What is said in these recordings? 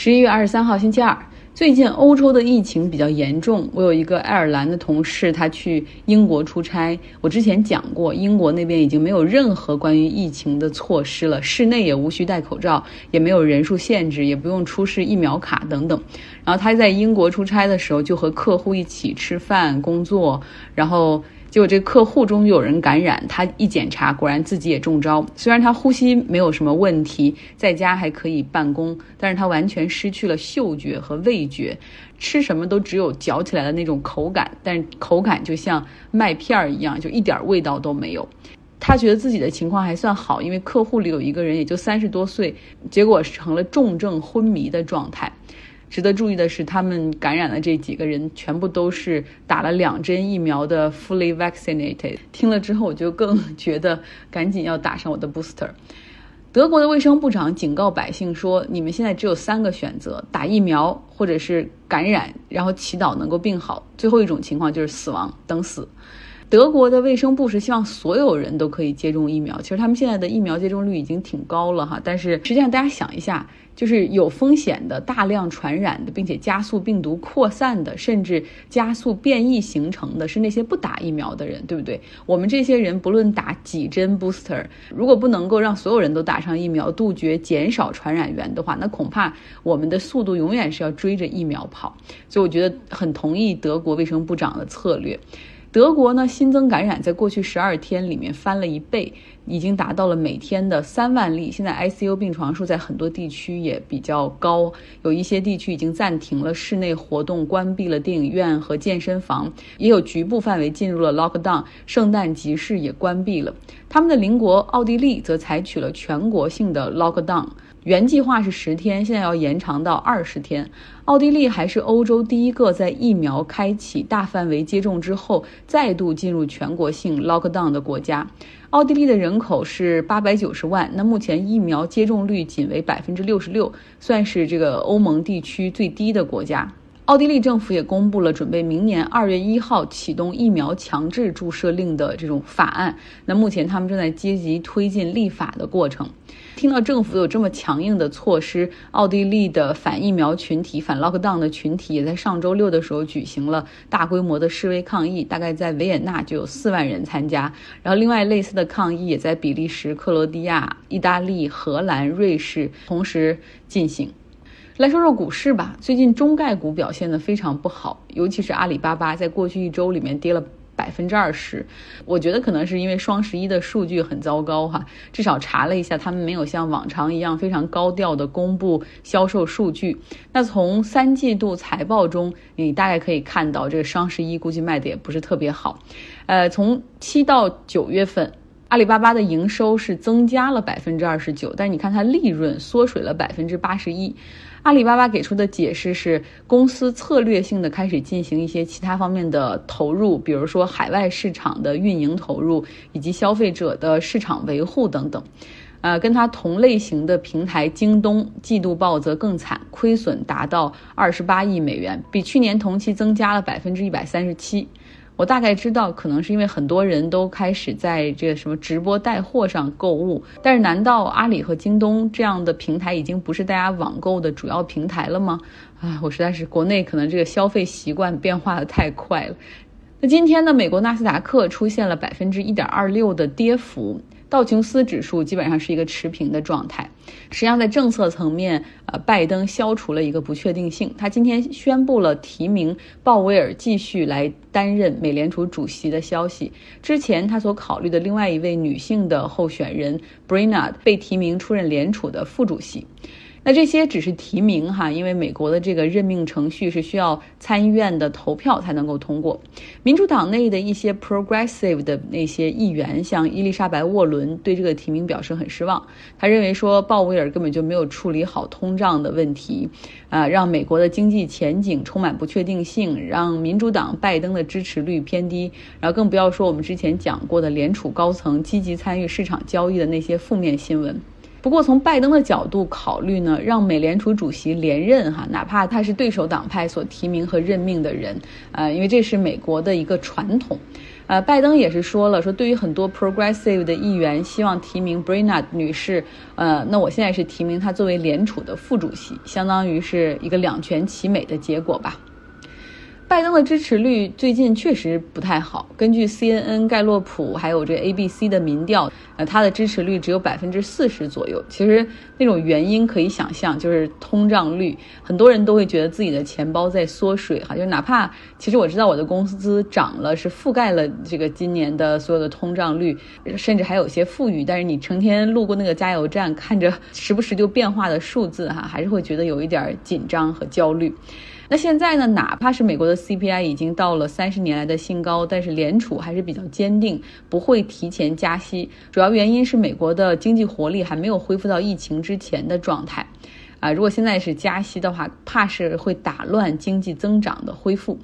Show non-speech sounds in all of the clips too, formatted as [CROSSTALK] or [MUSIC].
十一月二十三号，星期二。最近欧洲的疫情比较严重，我有一个爱尔兰的同事，他去英国出差。我之前讲过，英国那边已经没有任何关于疫情的措施了，室内也无需戴口罩，也没有人数限制，也不用出示疫苗卡等等。然后他在英国出差的时候，就和客户一起吃饭、工作，然后。结果这客户中有人感染，他一检查，果然自己也中招。虽然他呼吸没有什么问题，在家还可以办公，但是他完全失去了嗅觉和味觉，吃什么都只有嚼起来的那种口感，但口感就像麦片儿一样，就一点味道都没有。他觉得自己的情况还算好，因为客户里有一个人也就三十多岁，结果成了重症昏迷的状态。值得注意的是，他们感染的这几个人全部都是打了两针疫苗的 fully vaccinated。听了之后，我就更 [LAUGHS] 觉得赶紧要打上我的 booster。德国的卫生部长警告百姓说：“你们现在只有三个选择：打疫苗，或者是感染，然后祈祷能够病好；最后一种情况就是死亡，等死。”德国的卫生部是希望所有人都可以接种疫苗。其实他们现在的疫苗接种率已经挺高了哈，但是实际上大家想一下。就是有风险的、大量传染的，并且加速病毒扩散的，甚至加速变异形成的是那些不打疫苗的人，对不对？我们这些人不论打几针 booster，如果不能够让所有人都打上疫苗，杜绝减少传染源的话，那恐怕我们的速度永远是要追着疫苗跑。所以我觉得很同意德国卫生部长的策略。德国呢，新增感染在过去十二天里面翻了一倍，已经达到了每天的三万例。现在 ICU 病床数在很多地区也比较高，有一些地区已经暂停了室内活动，关闭了电影院和健身房，也有局部范围进入了 lockdown，圣诞集市也关闭了。他们的邻国奥地利则采取了全国性的 lockdown。原计划是十天，现在要延长到二十天。奥地利还是欧洲第一个在疫苗开启大范围接种之后再度进入全国性 lockdown 的国家。奥地利的人口是八百九十万，那目前疫苗接种率仅为百分之六十六，算是这个欧盟地区最低的国家。奥地利政府也公布了准备明年二月一号启动疫苗强制注射令的这种法案。那目前他们正在积极推进立法的过程。听到政府有这么强硬的措施，奥地利的反疫苗群体、反 lockdown 的群体也在上周六的时候举行了大规模的示威抗议，大概在维也纳就有四万人参加。然后另外类似的抗议也在比利时、克罗地亚、意大利、荷兰、瑞士同时进行。来说说股市吧，最近中概股表现得非常不好，尤其是阿里巴巴，在过去一周里面跌了百分之二十。我觉得可能是因为双十一的数据很糟糕哈，至少查了一下，他们没有像往常一样非常高调的公布销售数据。那从三季度财报中，你大概可以看到，这个双十一估计卖的也不是特别好。呃，从七到九月份。阿里巴巴的营收是增加了百分之二十九，但是你看它利润缩水了百分之八十一。阿里巴巴给出的解释是，公司策略性的开始进行一些其他方面的投入，比如说海外市场的运营投入以及消费者的市场维护等等。呃，跟它同类型的平台京东季度报则更惨，亏损达到二十八亿美元，比去年同期增加了百分之一百三十七。我大概知道，可能是因为很多人都开始在这个什么直播带货上购物，但是难道阿里和京东这样的平台已经不是大家网购的主要平台了吗？啊，我实在是国内可能这个消费习惯变化的太快了。那今天呢，美国纳斯达克出现了百分之一点二六的跌幅。道琼斯指数基本上是一个持平的状态。实际上，在政策层面，呃，拜登消除了一个不确定性。他今天宣布了提名鲍威尔继续来担任美联储主席的消息。之前他所考虑的另外一位女性的候选人 Brina 被提名出任联储的副主席。那这些只是提名哈，因为美国的这个任命程序是需要参议院的投票才能够通过。民主党内的一些 progressive 的那些议员，像伊丽莎白·沃伦，对这个提名表示很失望。他认为说鲍威尔根本就没有处理好通胀的问题，啊，让美国的经济前景充满不确定性，让民主党拜登的支持率偏低。然后更不要说我们之前讲过的联储高层积极参与市场交易的那些负面新闻。不过，从拜登的角度考虑呢，让美联储主席连任哈，哪怕他是对手党派所提名和任命的人，呃，因为这是美国的一个传统。呃，拜登也是说了，说对于很多 progressive 的议员希望提名 Brina 女士，呃，那我现在是提名她作为联储的副主席，相当于是一个两全其美的结果吧。拜登的支持率最近确实不太好。根据 CNN、盖洛普还有这 ABC 的民调，呃，他的支持率只有百分之四十左右。其实那种原因可以想象，就是通胀率，很多人都会觉得自己的钱包在缩水哈。就哪怕其实我知道我的工资涨了，是覆盖了这个今年的所有的通胀率，甚至还有些富裕，但是你成天路过那个加油站，看着时不时就变化的数字哈，还是会觉得有一点紧张和焦虑。那现在呢？哪怕是美国的 CPI 已经到了三十年来的新高，但是联储还是比较坚定，不会提前加息。主要原因是美国的经济活力还没有恢复到疫情之前的状态。啊，如果现在是加息的话，怕是会打乱经济增长的恢复。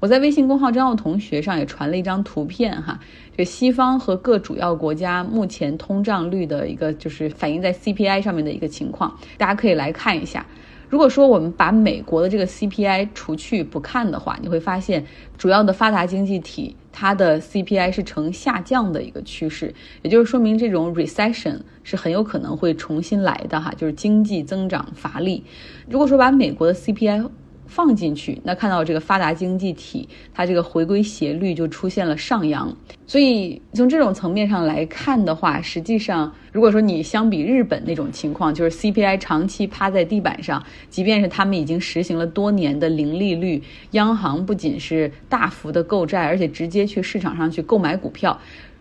我在微信公号张奥同学上也传了一张图片哈，这西方和各主要国家目前通胀率的一个就是反映在 CPI 上面的一个情况，大家可以来看一下。如果说我们把美国的这个 CPI 除去不看的话，你会发现主要的发达经济体它的 CPI 是呈下降的一个趋势，也就是说明这种 recession 是很有可能会重新来的哈，就是经济增长乏力。如果说把美国的 CPI 放进去，那看到这个发达经济体，它这个回归斜率就出现了上扬。所以从这种层面上来看的话，实际上如果说你相比日本那种情况，就是 CPI 长期趴在地板上，即便是他们已经实行了多年的零利率，央行不仅是大幅的购债，而且直接去市场上去购买股票，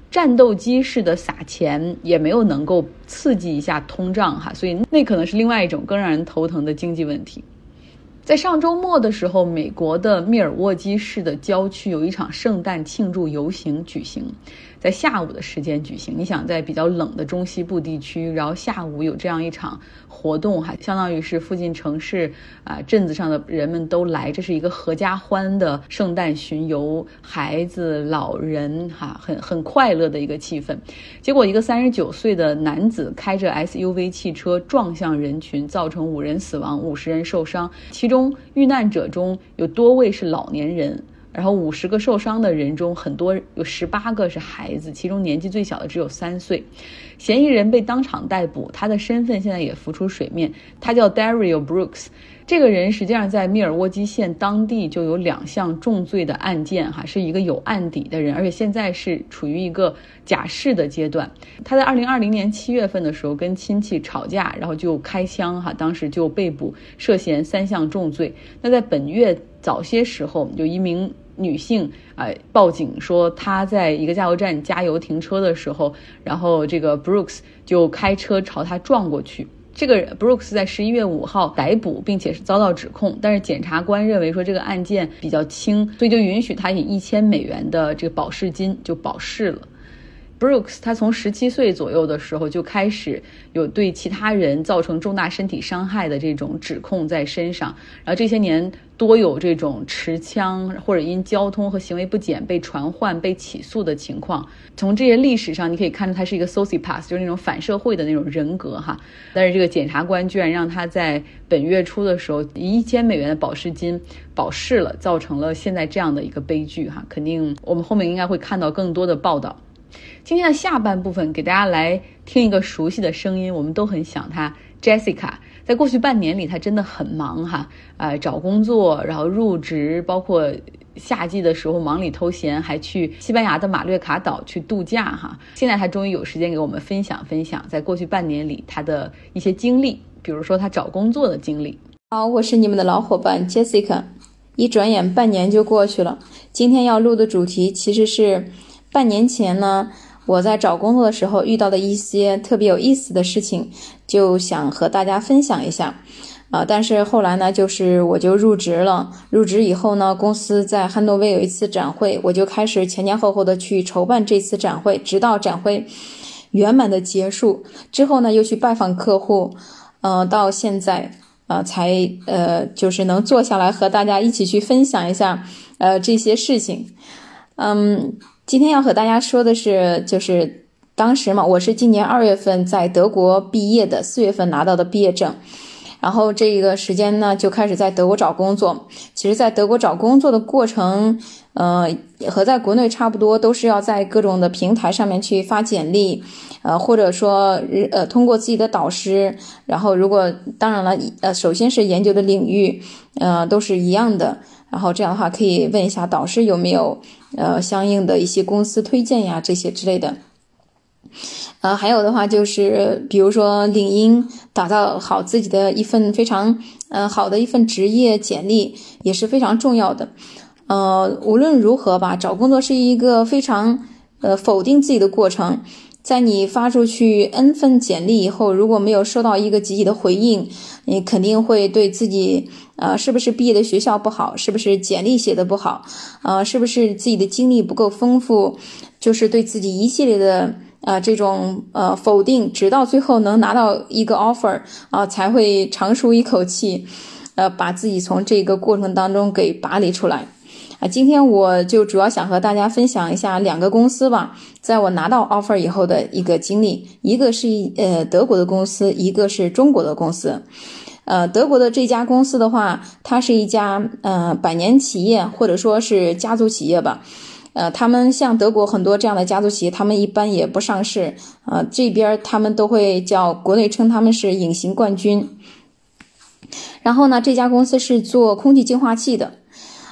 战斗机式的撒钱，也没有能够刺激一下通胀哈。所以那可能是另外一种更让人头疼的经济问题。在上周末的时候，美国的密尔沃基市的郊区有一场圣诞庆祝游行举行。在下午的时间举行，你想在比较冷的中西部地区，然后下午有这样一场活动，哈，相当于是附近城市啊镇子上的人们都来，这是一个合家欢的圣诞巡游，孩子、老人，哈，很很快乐的一个气氛。结果，一个三十九岁的男子开着 SUV 汽车撞向人群，造成五人死亡、五十人受伤，其中遇难者中有多位是老年人。然后五十个受伤的人中，很多有十八个是孩子，其中年纪最小的只有三岁。嫌疑人被当场逮捕，他的身份现在也浮出水面，他叫 Dario Brooks。这个人实际上在密尔沃基县当地就有两项重罪的案件，哈，是一个有案底的人，而且现在是处于一个假释的阶段。他在二零二零年七月份的时候跟亲戚吵架，然后就开枪，哈，当时就被捕，涉嫌三项重罪。那在本月早些时候，有一名女性啊报警说，她在一个加油站加油停车的时候，然后这个 Brooks 就开车朝她撞过去。这个 Brooks 在十一月五号逮捕，并且是遭到指控，但是检察官认为说这个案件比较轻，所以就允许他以一千美元的这个保释金就保释了。Brooks 他从十七岁左右的时候就开始有对其他人造成重大身体伤害的这种指控在身上，然后这些年多有这种持枪或者因交通和行为不检被传唤、被起诉的情况。从这些历史上你可以看出他是一个 sociopath，就是那种反社会的那种人格哈。但是这个检察官居然让他在本月初的时候以一千美元的保释金保释了，造成了现在这样的一个悲剧哈。肯定我们后面应该会看到更多的报道。今天的下半部分，给大家来听一个熟悉的声音，我们都很想她，Jessica。在过去半年里，她真的很忙哈，呃，找工作，然后入职，包括夏季的时候忙里偷闲，还去西班牙的马略卡岛去度假哈。现在她终于有时间给我们分享分享，在过去半年里她的一些经历，比如说她找工作的经历。好，我是你们的老伙伴 Jessica。一转眼半年就过去了，今天要录的主题其实是。半年前呢，我在找工作的时候遇到的一些特别有意思的事情，就想和大家分享一下。啊，但是后来呢，就是我就入职了。入职以后呢，公司在汉诺威有一次展会，我就开始前前后后的去筹办这次展会，直到展会圆满的结束之后呢，又去拜访客户，嗯，到现在啊，才呃，就是能坐下来和大家一起去分享一下呃这些事情，嗯。今天要和大家说的是，就是当时嘛，我是今年二月份在德国毕业的，四月份拿到的毕业证，然后这个时间呢就开始在德国找工作。其实，在德国找工作的过程，呃，和在国内差不多，都是要在各种的平台上面去发简历，呃，或者说呃通过自己的导师，然后如果当然了，呃，首先是研究的领域，呃，都是一样的，然后这样的话可以问一下导师有没有呃相应的一些公司推荐呀，这些之类的。呃，还有的话就是，比如说领英，打造好自己的一份非常呃好的一份职业简历也是非常重要的。呃，无论如何吧，找工作是一个非常呃否定自己的过程。在你发出去 N 份简历以后，如果没有收到一个积极的回应，你肯定会对自己呃是不是毕业的学校不好，是不是简历写的不好，呃，是不是自己的经历不够丰富，就是对自己一系列的。啊，这种呃否定，直到最后能拿到一个 offer 啊，才会长舒一口气，呃，把自己从这个过程当中给拔离出来。啊，今天我就主要想和大家分享一下两个公司吧，在我拿到 offer 以后的一个经历，一个是呃德国的公司，一个是中国的公司。呃，德国的这家公司的话，它是一家呃百年企业，或者说是家族企业吧。呃，他们像德国很多这样的家族企业，他们一般也不上市。啊，这边他们都会叫国内称他们是隐形冠军。然后呢，这家公司是做空气净化器的。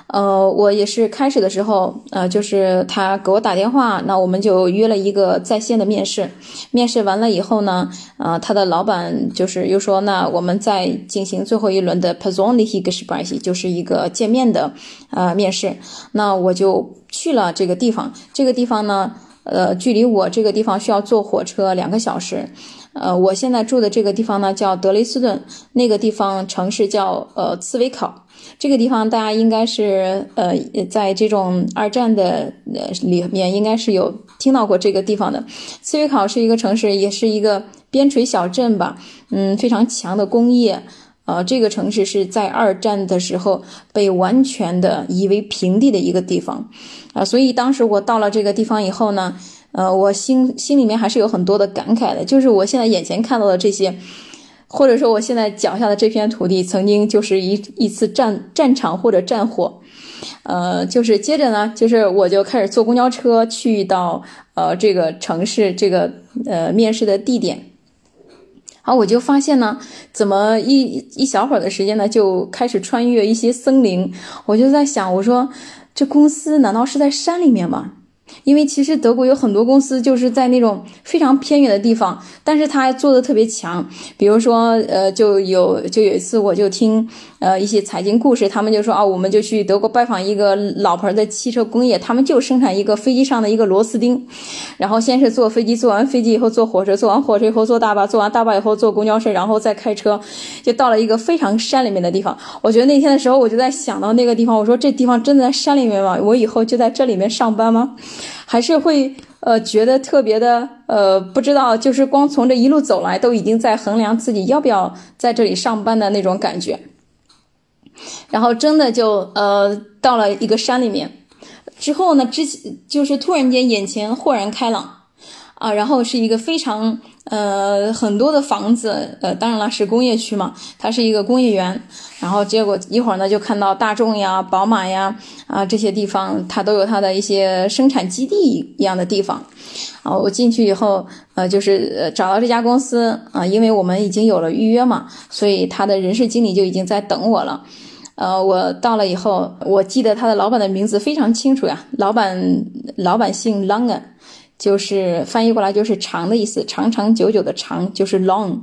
呃，我也是开始的时候，呃，就是他给我打电话，那我们就约了一个在线的面试。面试完了以后呢，呃，他的老板就是又说，那我们再进行最后一轮的 persönliche Gespräch，就是一个见面的呃面试。那我就去了这个地方。这个地方呢，呃，距离我这个地方需要坐火车两个小时。呃，我现在住的这个地方呢叫德累斯顿，那个地方城市叫呃茨维考。这个地方大家应该是呃，在这种二战的呃里面，应该是有听到过这个地方的。茨威考是一个城市，也是一个边陲小镇吧，嗯，非常强的工业。呃，这个城市是在二战的时候被完全的夷为平地的一个地方，啊，所以当时我到了这个地方以后呢，呃，我心心里面还是有很多的感慨的，就是我现在眼前看到的这些。或者说，我现在脚下的这片土地曾经就是一一次战战场或者战火，呃，就是接着呢，就是我就开始坐公交车去到呃这个城市这个呃面试的地点，好，我就发现呢，怎么一一小会儿的时间呢，就开始穿越一些森林，我就在想，我说这公司难道是在山里面吗？因为其实德国有很多公司就是在那种非常偏远的地方，但是他做的特别强。比如说，呃，就有就有一次，我就听呃一些财经故事，他们就说啊，我们就去德国拜访一个老牌的汽车工业，他们就生产一个飞机上的一个螺丝钉，然后先是坐飞机，坐完飞机以后坐火车，坐完火车以后坐大巴，坐完大巴以后坐公交车，然后再开车，就到了一个非常山里面的地方。我觉得那天的时候，我就在想到那个地方，我说这地方真的在山里面吗？我以后就在这里面上班吗？还是会呃觉得特别的呃不知道，就是光从这一路走来，都已经在衡量自己要不要在这里上班的那种感觉。然后真的就呃到了一个山里面之后呢，之就是突然间眼前豁然开朗啊，然后是一个非常。呃，很多的房子，呃，当然了，是工业区嘛，它是一个工业园。然后结果一会儿呢，就看到大众呀、宝马呀，啊，这些地方它都有它的一些生产基地一样的地方。啊，我进去以后，呃，就是找到这家公司啊，因为我们已经有了预约嘛，所以他的人事经理就已经在等我了。呃，我到了以后，我记得他的老板的名字非常清楚呀，老板老板姓 Long。就是翻译过来就是长的意思，长长久久的长就是 long，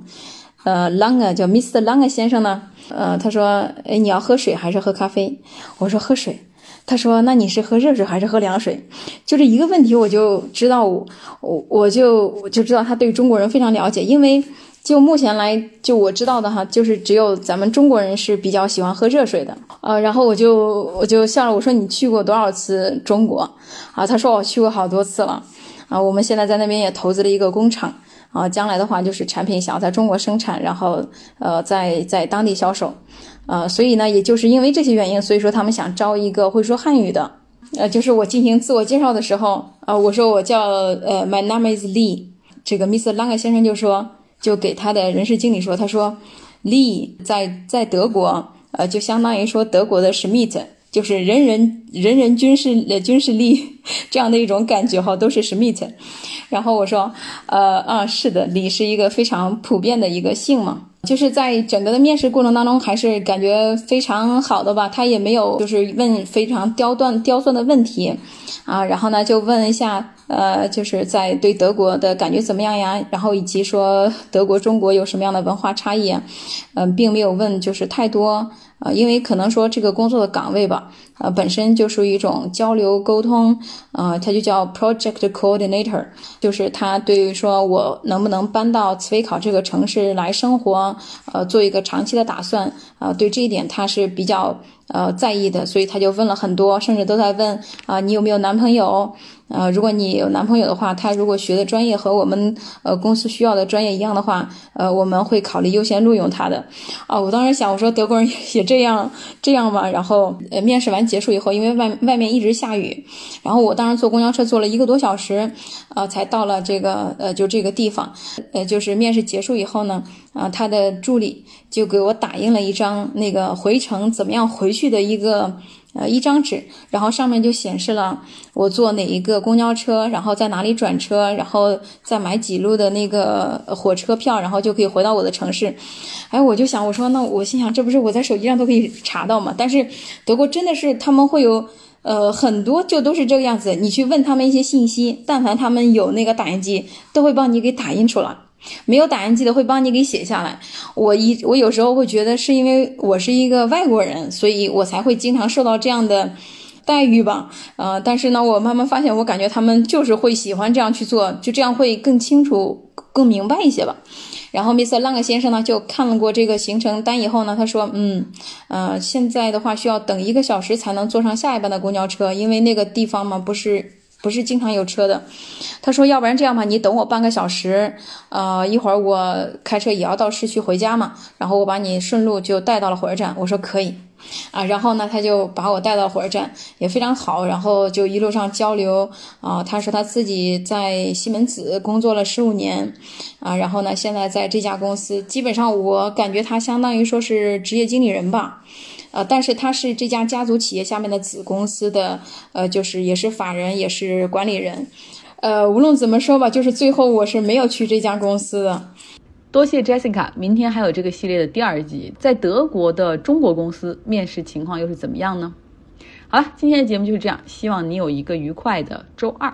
呃，longer 叫 Mr. Long 先生呢，呃，他说，哎，你要喝水还是喝咖啡？我说喝水。他说，那你是喝热水还是喝凉水？就这一个问题，我就知道我我我就我就知道他对中国人非常了解，因为就目前来就我知道的哈，就是只有咱们中国人是比较喜欢喝热水的，呃，然后我就我就笑了，我说你去过多少次中国？啊，他说我去过好多次了。啊，我们现在在那边也投资了一个工厂，啊，将来的话就是产品想要在中国生产，然后呃，在在当地销售，呃，所以呢，也就是因为这些原因，所以说他们想招一个会说汉语的，呃，就是我进行自我介绍的时候，啊，我说我叫呃，My name is Lee，这个 Mr. Lang 先生就说，就给他的人事经理说，他说，Lee 在在德国，呃，就相当于说德国的 Schmidt。就是人人人人军事呃军事力这样的一种感觉哈，都是 Schmidt。然后我说，呃啊，是的，李是一个非常普遍的一个姓嘛。就是在整个的面试过程当中，还是感觉非常好的吧。他也没有就是问非常刁钻刁钻的问题，啊，然后呢就问一下，呃，就是在对德国的感觉怎么样呀？然后以及说德国中国有什么样的文化差异？嗯，并没有问就是太多。啊，因为可能说这个工作的岗位吧，呃，本身就属于一种交流沟通，呃，它就叫 project coordinator，就是他对于说我能不能搬到茨威考这个城市来生活，呃，做一个长期的打算，啊，对这一点他是比较呃在意的，所以他就问了很多，甚至都在问啊，你有没有男朋友？呃，如果你有男朋友的话，他如果学的专业和我们呃公司需要的专业一样的话，呃，我们会考虑优先录用他的。啊，我当时想，我说德国人也这样这样吗？然后呃，面试完结束以后，因为外外面一直下雨，然后我当时坐公交车坐了一个多小时，呃，才到了这个呃就这个地方。呃，就是面试结束以后呢，啊，他的助理就给我打印了一张那个回程怎么样回去的一个。呃，一张纸，然后上面就显示了我坐哪一个公交车，然后在哪里转车，然后再买几路的那个火车票，然后就可以回到我的城市。哎，我就想，我说那我心想，这不是我在手机上都可以查到吗？但是德国真的是他们会有呃很多就都是这个样子，你去问他们一些信息，但凡他们有那个打印机，都会帮你给打印出来。没有打印机的会帮你给写下来。我一我有时候会觉得是因为我是一个外国人，所以我才会经常受到这样的待遇吧。呃，但是呢，我慢慢发现，我感觉他们就是会喜欢这样去做，就这样会更清楚、更明白一些吧。然后，Mr. Lang 先生呢，就看了过这个行程单以后呢，他说：“嗯，呃，现在的话需要等一个小时才能坐上下一班的公交车，因为那个地方嘛，不是。”不是经常有车的，他说，要不然这样吧，你等我半个小时，呃，一会儿我开车也要到市区回家嘛，然后我把你顺路就带到了火车站。我说可以，啊，然后呢，他就把我带到火车站，也非常好，然后就一路上交流，啊，他说他自己在西门子工作了十五年，啊，然后呢，现在在这家公司，基本上我感觉他相当于说是职业经理人吧。呃，但是他是这家家族企业下面的子公司的，呃，就是也是法人，也是管理人。呃，无论怎么说吧，就是最后我是没有去这家公司的。多谢 Jessica，明天还有这个系列的第二集，在德国的中国公司面试情况又是怎么样呢？好了，今天的节目就是这样，希望你有一个愉快的周二。